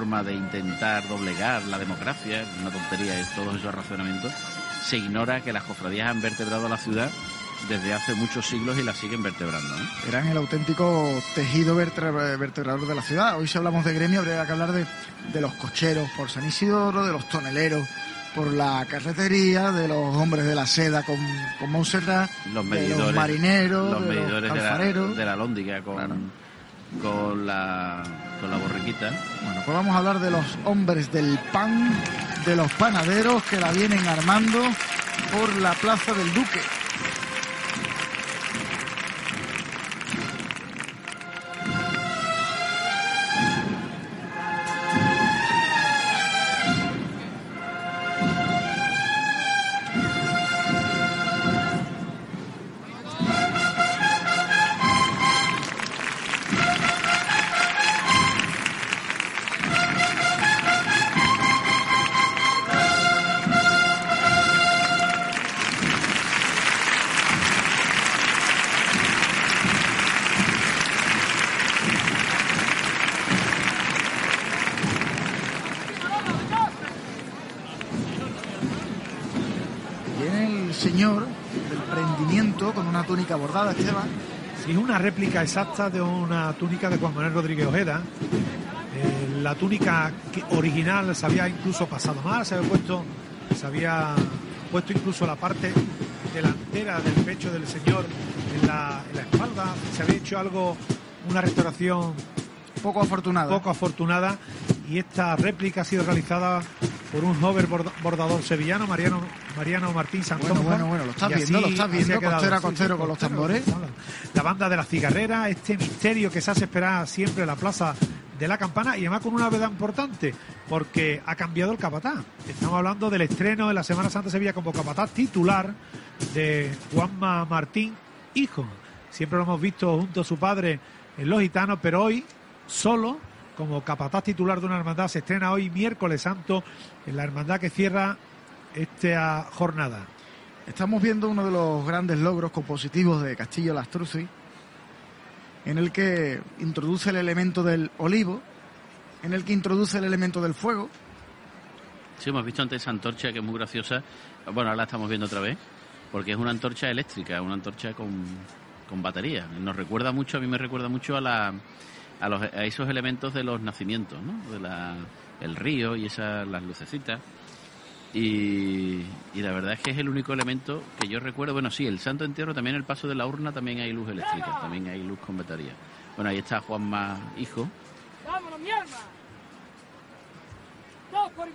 forma de intentar doblegar la democracia, una tontería es todos esos razonamientos, se ignora que las cofradías han vertebrado la ciudad desde hace muchos siglos y la siguen vertebrando. Eran el auténtico tejido vertebrador de la ciudad. Hoy si hablamos de gremio habría que hablar de, de los cocheros por San Isidoro, de los toneleros por la carretería, de los hombres de la seda con, con Montserrat, los de medidores, los marineros, los de medidores los de la, alfareros. de la lóndiga con, Claro. Con la con la borriquita. Bueno, pues vamos a hablar de los hombres del pan, de los panaderos que la vienen armando por la Plaza del Duque. Del prendimiento con una túnica bordada, Esteban. Sí, es una réplica exacta de una túnica de Juan Manuel Rodríguez Ojeda. Eh, la túnica que- original se había incluso pasado mal, se había puesto, se había puesto incluso la parte delantera del pecho del señor en la, en la espalda. Se había hecho algo, una restauración Poco afortunada. poco afortunada y esta réplica ha sido realizada por un joven borda- bordador sevillano, Mariano, Mariano Martín Santonja. Bueno, bueno, bueno, lo estás viendo, lo estás viendo, costero a costero con los tambores. La banda de la cigarrera, este misterio que se hace esperar siempre en la plaza de la campana y además con una novedad importante, porque ha cambiado el capataz. Estamos hablando del estreno en la Semana Santa de Sevilla como capataz titular de Juanma Martín, hijo. Siempre lo hemos visto junto a su padre en Los Gitanos, pero hoy solo como capataz titular de una hermandad se estrena hoy miércoles santo en la hermandad que cierra esta jornada. Estamos viendo uno de los grandes logros compositivos de Castillo Lastruzzi, en el que introduce el elemento del olivo, en el que introduce el elemento del fuego. Sí, hemos visto antes esa antorcha que es muy graciosa. Bueno, ahora la estamos viendo otra vez, porque es una antorcha eléctrica, una antorcha con, con batería. Nos recuerda mucho, a mí me recuerda mucho a, la, a, los, a esos elementos de los nacimientos, ¿no? De la, el río y esas, las lucecitas. Y, y la verdad es que es el único elemento que yo recuerdo. Bueno, sí, el Santo Entierro, también el paso de la urna, también hay luz eléctrica, también hay luz con batería. Bueno, ahí está Juanma, hijo, ¡Vámonos, mi alma! ¡Dos por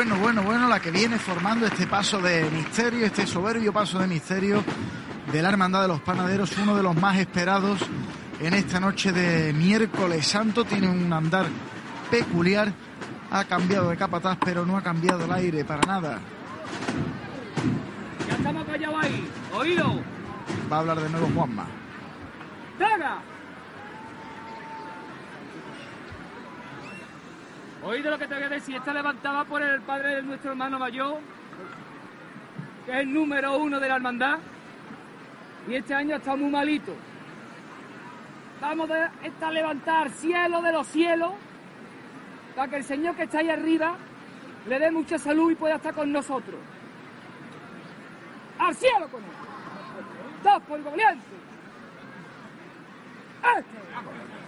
Bueno, bueno, bueno, la que viene formando este paso de misterio, este soberbio paso de misterio de la Hermandad de los Panaderos, uno de los más esperados en esta noche de miércoles santo. Tiene un andar peculiar, ha cambiado de capataz, pero no ha cambiado el aire para nada. Ya estamos callados ahí. Oído. Va a hablar de nuevo Juanma. ¡Traga! Oído lo que te voy decir. Está levantada por el padre de nuestro hermano mayor, que es el número uno de la hermandad. Y este año está muy malito. Vamos a esta levantar cielo de los cielos para que el Señor que está ahí arriba le dé mucha salud y pueda estar con nosotros. ¡Al cielo con él! ¡Dos por valiente! ¡Este!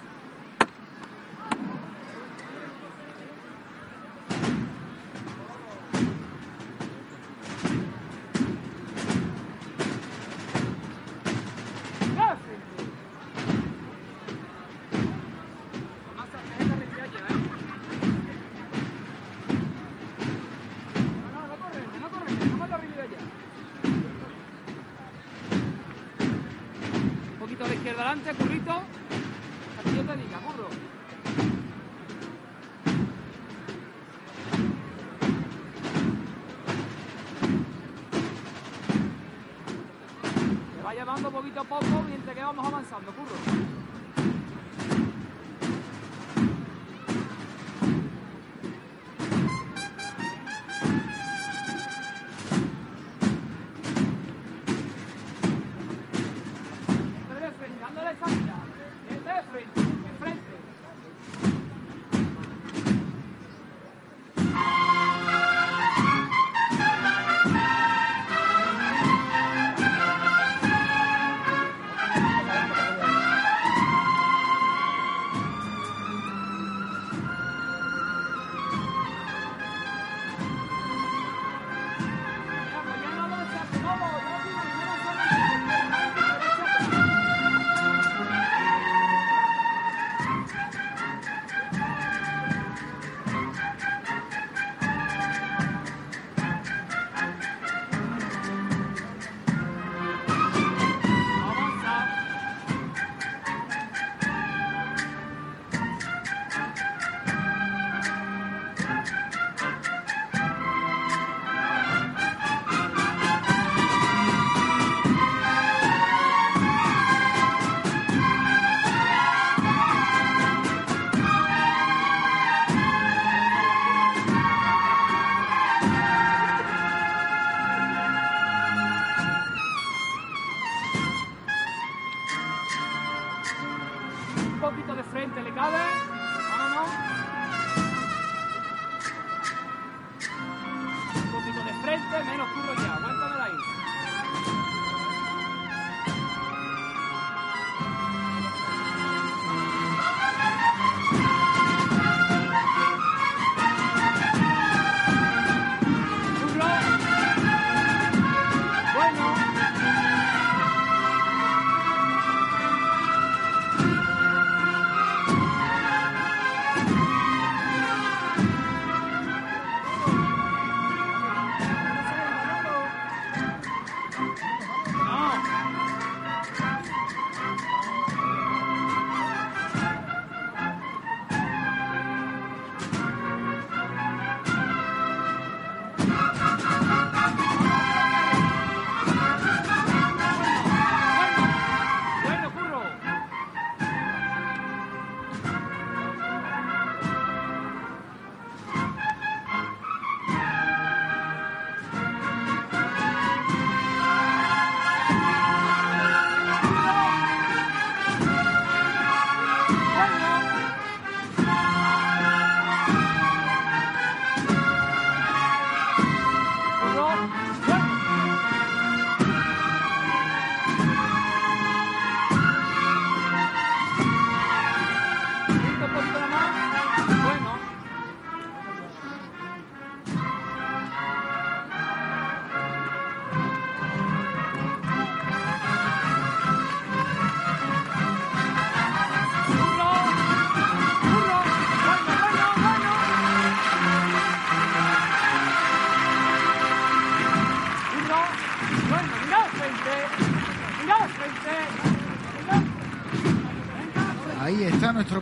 Adelante.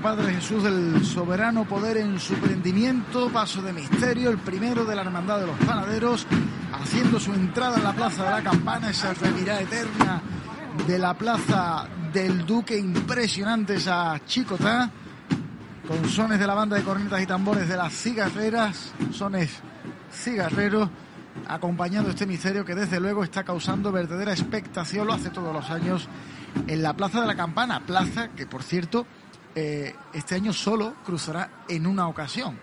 Padre Jesús del soberano poder en su prendimiento, paso de misterio, el primero de la Hermandad de los Panaderos, haciendo su entrada en la Plaza de la Campana, esa revirada eterna de la Plaza del Duque, impresionante esa chicota, con sones de la banda de cornetas y tambores de las cigarreras, sones cigarreros, acompañando este misterio que desde luego está causando verdadera expectación, lo hace todos los años en la Plaza de la Campana, plaza que por cierto eh, este año solo cruzará en una ocasión.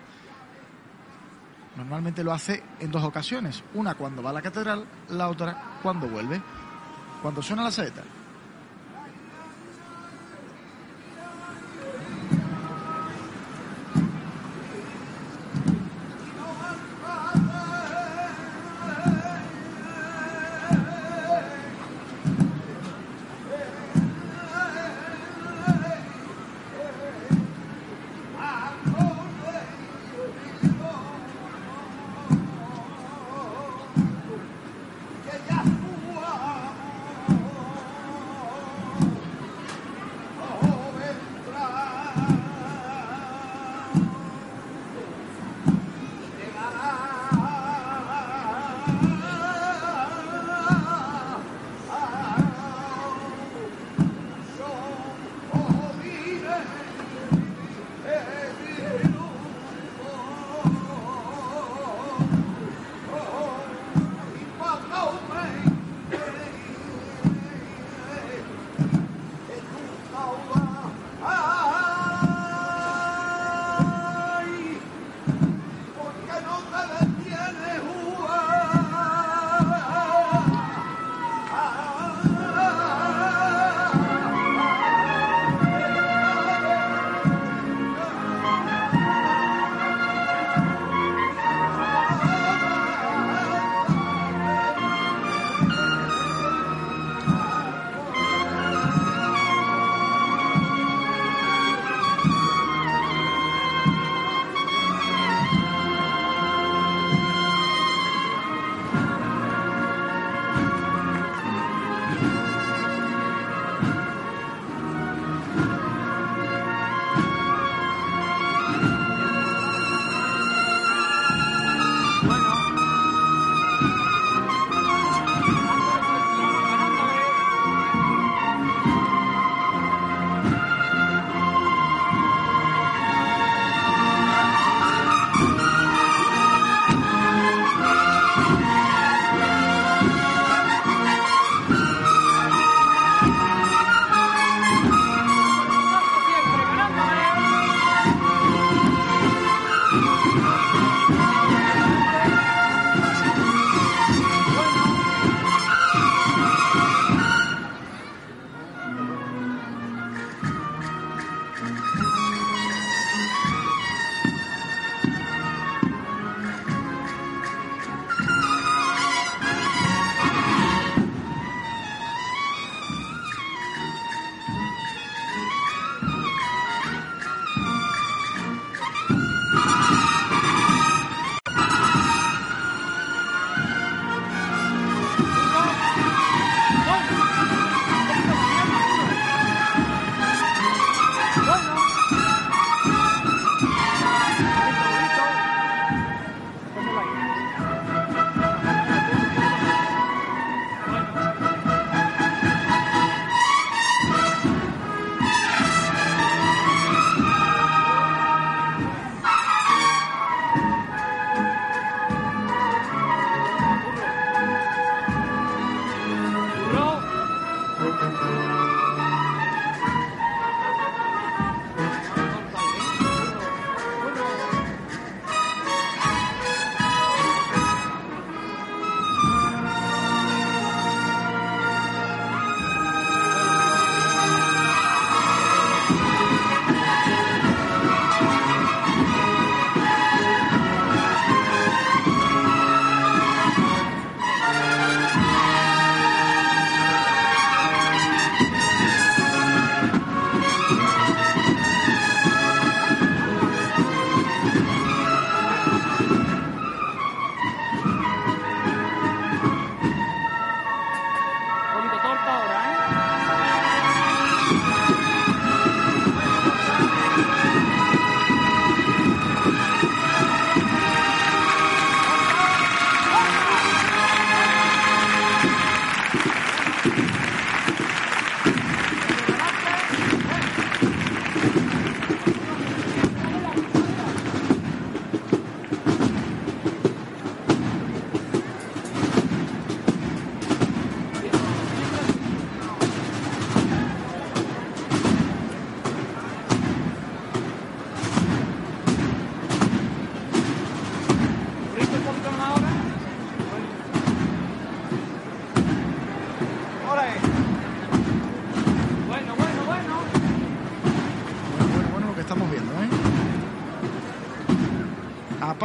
Normalmente lo hace en dos ocasiones, una cuando va a la catedral, la otra cuando vuelve, cuando suena la saeta.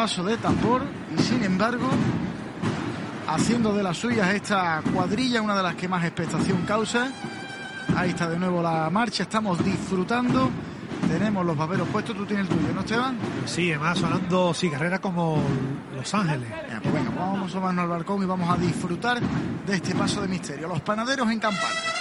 Paso de tambor y sin embargo haciendo de las suyas esta cuadrilla, una de las que más expectación causa. Ahí está de nuevo la marcha, estamos disfrutando. Tenemos los paperos puestos, tú tienes el tuyo, ¿no, Esteban? Sí, además sonando cigarrera como Los Ángeles. Ya, pues venga, vamos a asomarnos al balcón y vamos a disfrutar de este paso de misterio. Los panaderos en campana.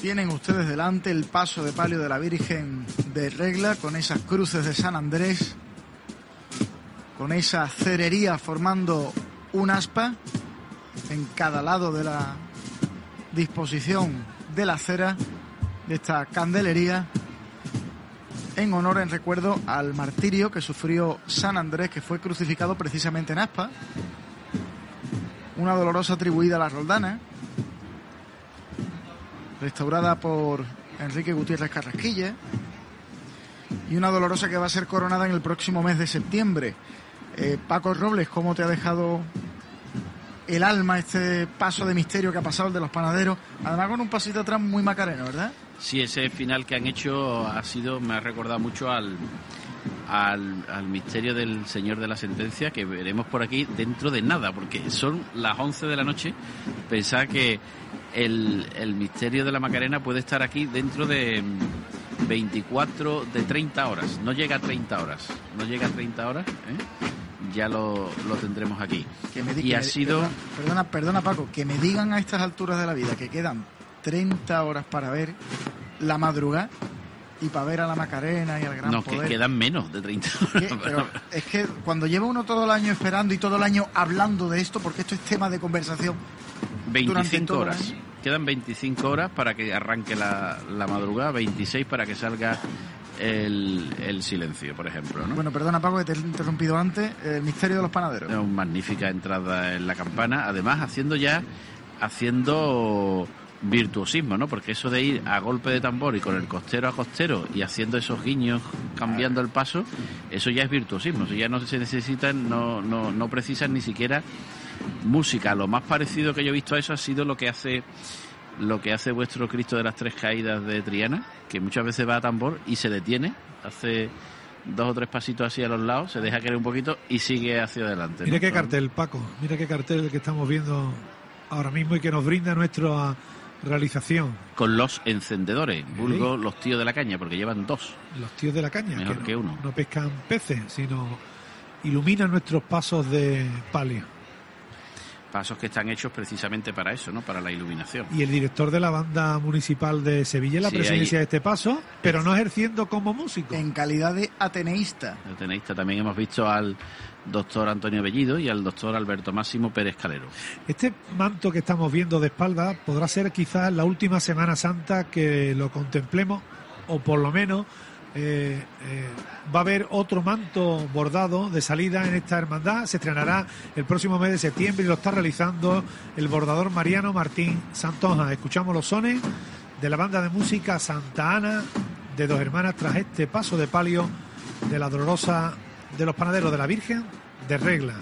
Tienen ustedes delante el paso de palio de la Virgen de Regla con esas cruces de San Andrés, con esa cerería formando un aspa en cada lado de la disposición de la cera de esta candelería en honor, en recuerdo al martirio que sufrió San Andrés, que fue crucificado precisamente en Aspa. Una dolorosa atribuida a la Roldana, restaurada por Enrique Gutiérrez Carrasquilla, y una dolorosa que va a ser coronada en el próximo mes de septiembre. Eh, Paco Robles, ¿cómo te ha dejado el alma este paso de misterio que ha pasado el de los panaderos? Además con un pasito atrás muy macareno, ¿verdad? Sí, ese final que han hecho ha sido, me ha recordado mucho al, al, misterio del Señor de la Sentencia que veremos por aquí dentro de nada, porque son las 11 de la noche. Pensaba que el, el misterio de la Macarena puede estar aquí dentro de 24, de 30 horas. No llega a 30 horas, no llega a 30 horas. ¿eh? ya lo, lo, tendremos aquí. Que me, y ha sido... Perdona, perdona, Paco, que me digan a estas alturas de la vida que quedan 30 horas para ver la madrugada y para ver a la Macarena y al Gran no, que quedan menos de 30 horas. es que cuando lleva uno todo el año esperando y todo el año hablando de esto, porque esto es tema de conversación. 25 horas. Quedan 25 horas para que arranque la, la madrugada, 26 para que salga el, el, silencio, por ejemplo. ¿no? Bueno, perdona Paco que te he interrumpido antes. El misterio de los panaderos. Una magnífica entrada en la campana, además haciendo ya, haciendo virtuosismo, ¿no? Porque eso de ir a golpe de tambor y con el costero a costero y haciendo esos guiños, cambiando el paso, eso ya es virtuosismo. Eso ya no se necesitan, no, no, no precisan ni siquiera música. Lo más parecido que yo he visto a eso ha sido lo que hace lo que hace vuestro Cristo de las tres caídas de Triana, que muchas veces va a tambor y se detiene, hace dos o tres pasitos así a los lados, se deja caer un poquito y sigue hacia adelante. Mira qué cartel, Paco, mira qué cartel que estamos viendo ahora mismo y que nos brinda nuestro realización. Con los encendedores, vulgo los tíos de la caña, porque llevan dos. Los tíos de la caña, Mejor que, uno. No pescan peces, sino iluminan nuestros pasos de palio. Pasos que están hechos precisamente para eso, ¿no? Para la iluminación. Y el director de la banda municipal de Sevilla en la presidencia de este paso, pero no ejerciendo como músico. En calidad de ateneísta. Ateneísta. También hemos visto al doctor Antonio Bellido y al doctor Alberto Máximo Pérez Calero. Este manto que estamos viendo de espalda podrá ser quizás la última Semana Santa que lo contemplemos, o por lo menos eh, eh, va a haber otro manto bordado de salida en esta hermandad. Se estrenará el próximo mes de septiembre y lo está realizando el bordador Mariano Martín Santoja. Escuchamos los sones de la banda de música Santa Ana de dos hermanas tras este paso de palio de la dolorosa de los panaderos de la Virgen de Regla.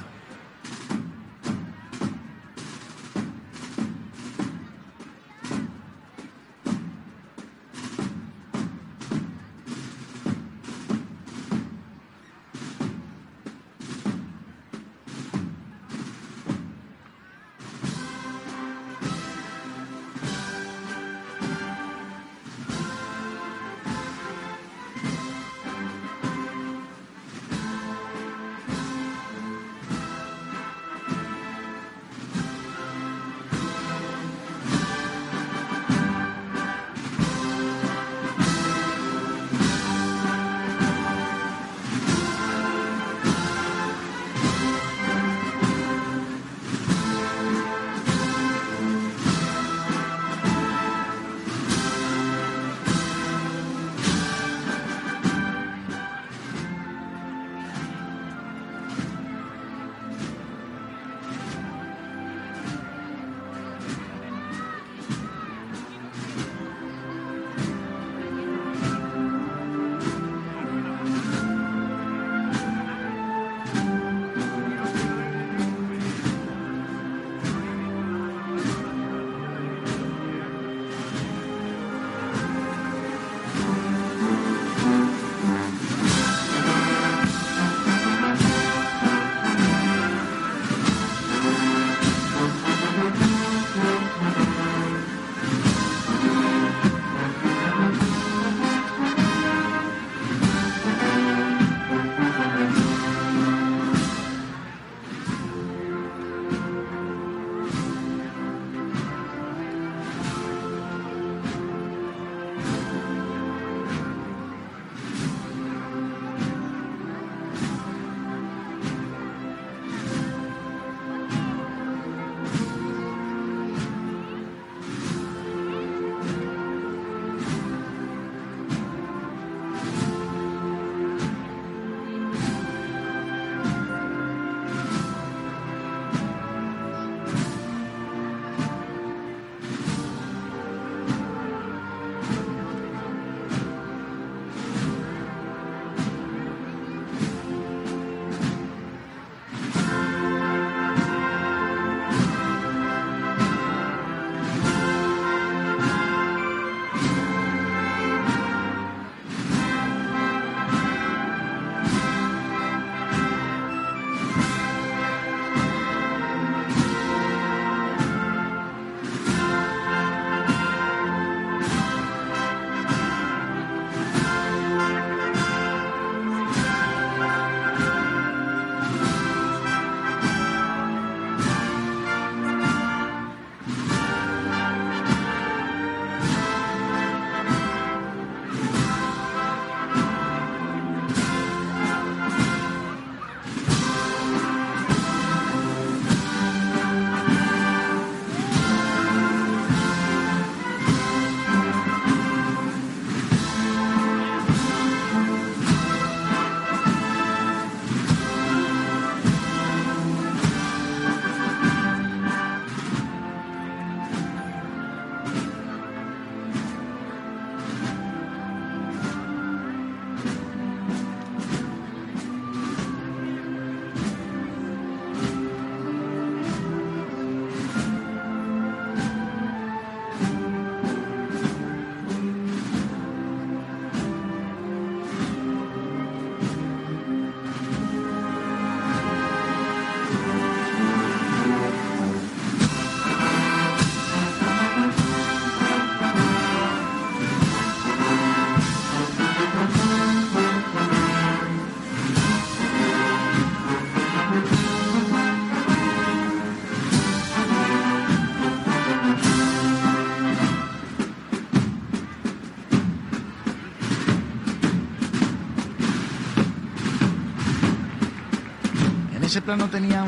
Ese plano tenían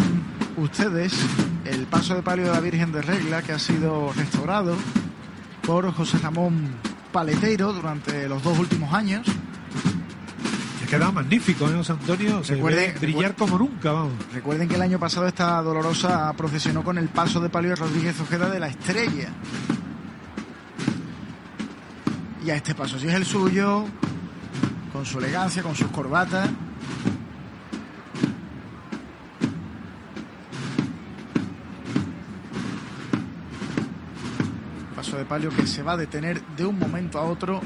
ustedes el paso de palio de la Virgen de Regla que ha sido restaurado por José Ramón Paleteiro durante los dos últimos años. Se ha quedado magnífico, ¿eh, José Antonio? Se Recuerde- ve brillar como nunca, vamos. Recuerden que el año pasado esta dolorosa procesionó con el paso de palio de Rodríguez Ojeda de la Estrella. Y a este paso, si es el suyo, con su elegancia, con sus corbatas. De palio que se va a detener de un momento a otro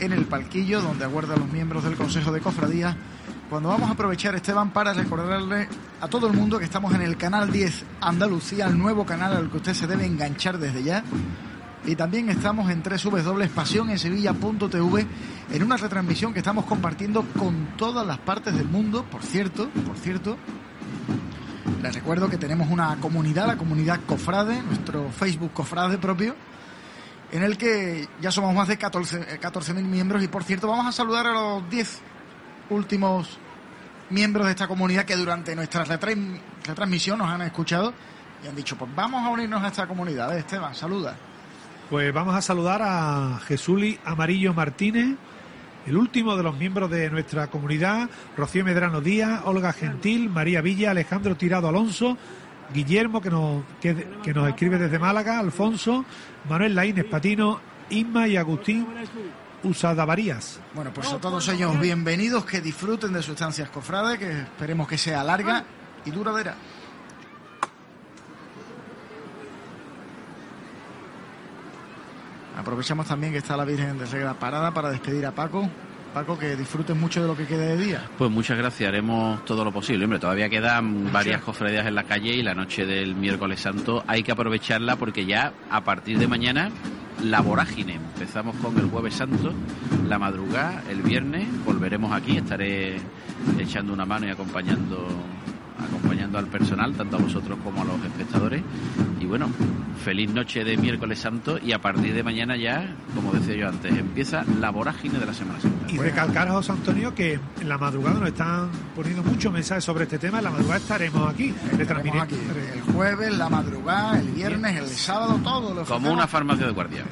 en el palquillo donde aguardan los miembros del Consejo de Cofradía. Cuando vamos a aprovechar, Esteban, para recordarle a todo el mundo que estamos en el canal 10 Andalucía, el nuevo canal al que usted se debe enganchar desde ya. Y también estamos en www.pasionensevilla.tv en una retransmisión que estamos compartiendo con todas las partes del mundo. Por cierto, por cierto, les recuerdo que tenemos una comunidad, la comunidad Cofrade, nuestro Facebook Cofrade propio, en el que ya somos más de 14 eh, 14.000 miembros y por cierto vamos a saludar a los 10 últimos miembros de esta comunidad que durante nuestra retransm- retransmisión nos han escuchado y han dicho, pues vamos a unirnos a esta comunidad. Esteban, saluda. Pues vamos a saludar a Jesuli Amarillo Martínez, el último de los miembros de nuestra comunidad, Rocío Medrano Díaz, Olga Gentil, María Villa, Alejandro Tirado Alonso, Guillermo, que nos, que, nos escribe desde Málaga, Alfonso, Manuel Laínez Patino, Isma y Agustín Usadavarías. Bueno, pues a todos ellos bienvenidos, que disfruten de sus estancias cofrade, que esperemos que sea larga y duradera. Aprovechamos también que está la Virgen de Regla parada para despedir a Paco. Paco, que disfrutes mucho de lo que quede de día. Pues muchas gracias, haremos todo lo posible. Hombre, todavía quedan varias cofradías en la calle y la noche del miércoles santo hay que aprovecharla porque ya a partir de mañana la vorágine. Empezamos con el jueves santo, la madrugada, el viernes, volveremos aquí, estaré echando una mano y acompañando acompañando al personal, tanto a vosotros como a los espectadores. Y bueno, feliz noche de miércoles santo y a partir de mañana ya, como decía yo antes, empieza la vorágine de la Semana Santa. Y recalcar a José Antonio que en la madrugada nos están poniendo muchos mensajes sobre este tema. En la madrugada estaremos aquí. Estaremos aquí el jueves, la madrugada, el viernes, el sábado, todo. Lo Como una farmacia de guardia.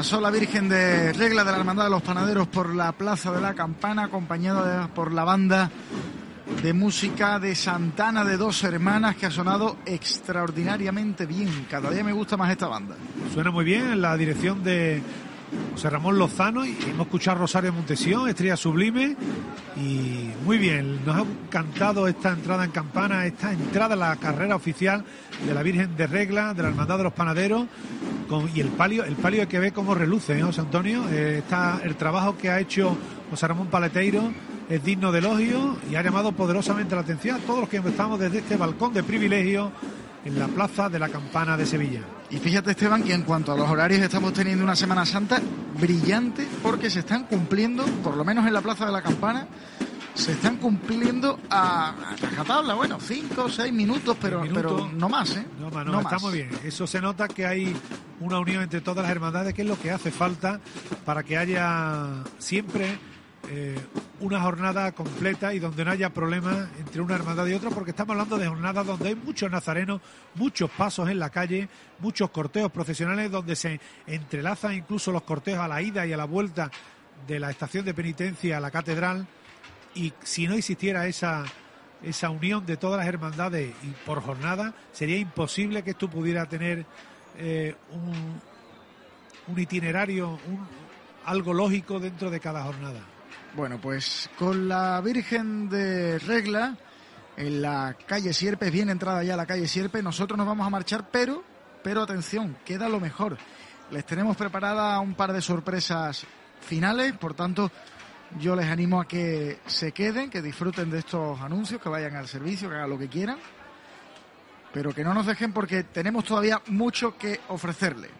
Pasó la Virgen de Regla de la Hermandad de los Panaderos por la Plaza de la Campana, acompañada por la banda de música de Santana de Dos Hermanas que ha sonado extraordinariamente bien. Cada día me gusta más esta banda. Suena muy bien en la dirección de José Ramón Lozano y hemos escuchado Rosario Montesión, Estrella Sublime y muy bien, nos ha encantado esta entrada en campana, esta entrada a la carrera oficial de la Virgen de Regla, de la Hermandad de los Panaderos y el palio, el palio que ver cómo reluce, ¿eh, José Antonio, eh, está el trabajo que ha hecho José Ramón Paleteiro es digno de elogio y ha llamado poderosamente la atención a todos los que estamos desde este balcón de privilegio en la plaza de la Campana de Sevilla. Y fíjate Esteban que en cuanto a los horarios estamos teniendo una Semana Santa brillante porque se están cumpliendo, por lo menos en la plaza de la Campana, se están cumpliendo a, a tabla, bueno, cinco o seis minutos, pero, pero no más, ¿eh? No, no, está muy bien. Eso se nota que hay una unión entre todas las hermandades, que es lo que hace falta para que haya siempre eh, una jornada completa y donde no haya problemas entre una hermandad y otra, porque estamos hablando de jornadas donde hay muchos nazarenos, muchos pasos en la calle, muchos corteos profesionales donde se entrelazan incluso los corteos a la ida y a la vuelta de la estación de penitencia a la catedral. Y si no existiera esa, esa unión de todas las hermandades y por jornada, sería imposible que esto pudiera tener eh, un, itinerario, algo lógico dentro de cada jornada. Bueno, pues con la Virgen de Regla en la calle Sierpe, bien entrada ya la calle Sierpe, nosotros nos vamos a marchar, pero, pero atención, queda lo mejor. Les tenemos preparada un par de sorpresas finales, por tanto, yo les animo a que se queden, que disfruten de estos anuncios, que vayan al servicio, que hagan lo que quieran, pero que no nos dejen porque tenemos todavía mucho que ofrecerles.